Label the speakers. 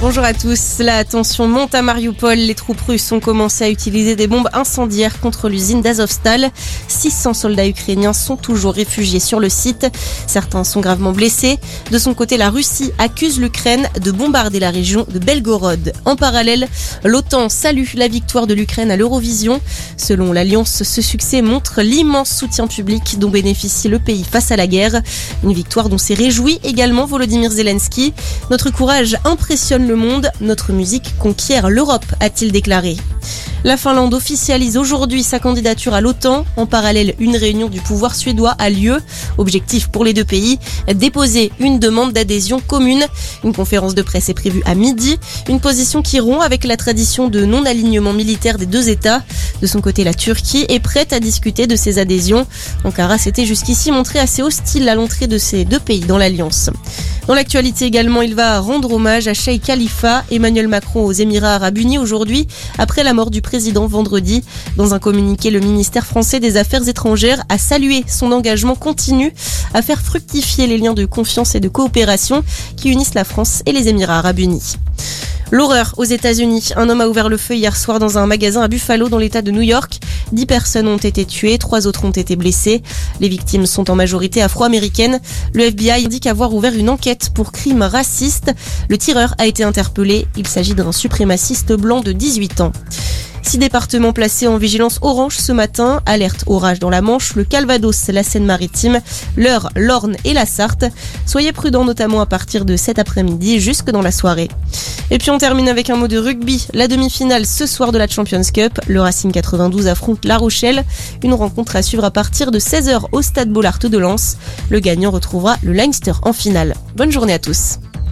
Speaker 1: Bonjour à tous. La tension monte à Mariupol. Les troupes russes ont commencé à utiliser des bombes incendiaires contre l'usine d'Azovstal. 600 soldats ukrainiens sont toujours réfugiés sur le site. Certains sont gravement blessés. De son côté, la Russie accuse l'Ukraine de bombarder la région de Belgorod. En parallèle, l'OTAN salue la victoire de l'Ukraine à l'Eurovision. Selon l'Alliance, ce succès montre l'immense soutien public dont bénéficie le pays face à la guerre. Une victoire dont s'est réjoui également Volodymyr Zelensky. Notre courage impressionne le monde, notre musique conquiert l'Europe, a-t-il déclaré. La Finlande officialise aujourd'hui sa candidature à l'OTAN. En parallèle, une réunion du pouvoir suédois a lieu. Objectif pour les deux pays, déposer une demande d'adhésion commune. Une conférence de presse est prévue à midi. Une position qui rompt avec la tradition de non-alignement militaire des deux États. De son côté, la Turquie est prête à discuter de ses adhésions. Ankara s'était jusqu'ici montré assez hostile à l'entrée de ces deux pays dans l'alliance. Dans l'actualité également, il va rendre hommage à Sheikh Khalifa, Emmanuel Macron aux Émirats arabes unis aujourd'hui, après la mort du président vendredi. Dans un communiqué, le ministère français des Affaires étrangères a salué son engagement continu à faire fructifier les liens de confiance et de coopération qui unissent la France et les Émirats arabes unis. L'horreur aux États-Unis. Un homme a ouvert le feu hier soir dans un magasin à Buffalo dans l'État de New York. Dix personnes ont été tuées, trois autres ont été blessées. Les victimes sont en majorité afro-américaines. Le FBI indique avoir ouvert une enquête pour crimes racistes. Le tireur a été interpellé. Il s'agit d'un suprémaciste blanc de 18 ans. Six départements placés en vigilance orange ce matin. Alerte orage dans la Manche, le Calvados, la Seine-Maritime, l'Eure, l'Orne et la Sarthe. Soyez prudents notamment à partir de cet après-midi jusque dans la soirée. Et puis on termine avec un mot de rugby. La demi-finale ce soir de la Champions Cup. Le Racing 92 affronte La Rochelle. Une rencontre à suivre à partir de 16h au stade Bollard de Lens. Le gagnant retrouvera le Leinster en finale. Bonne journée à tous.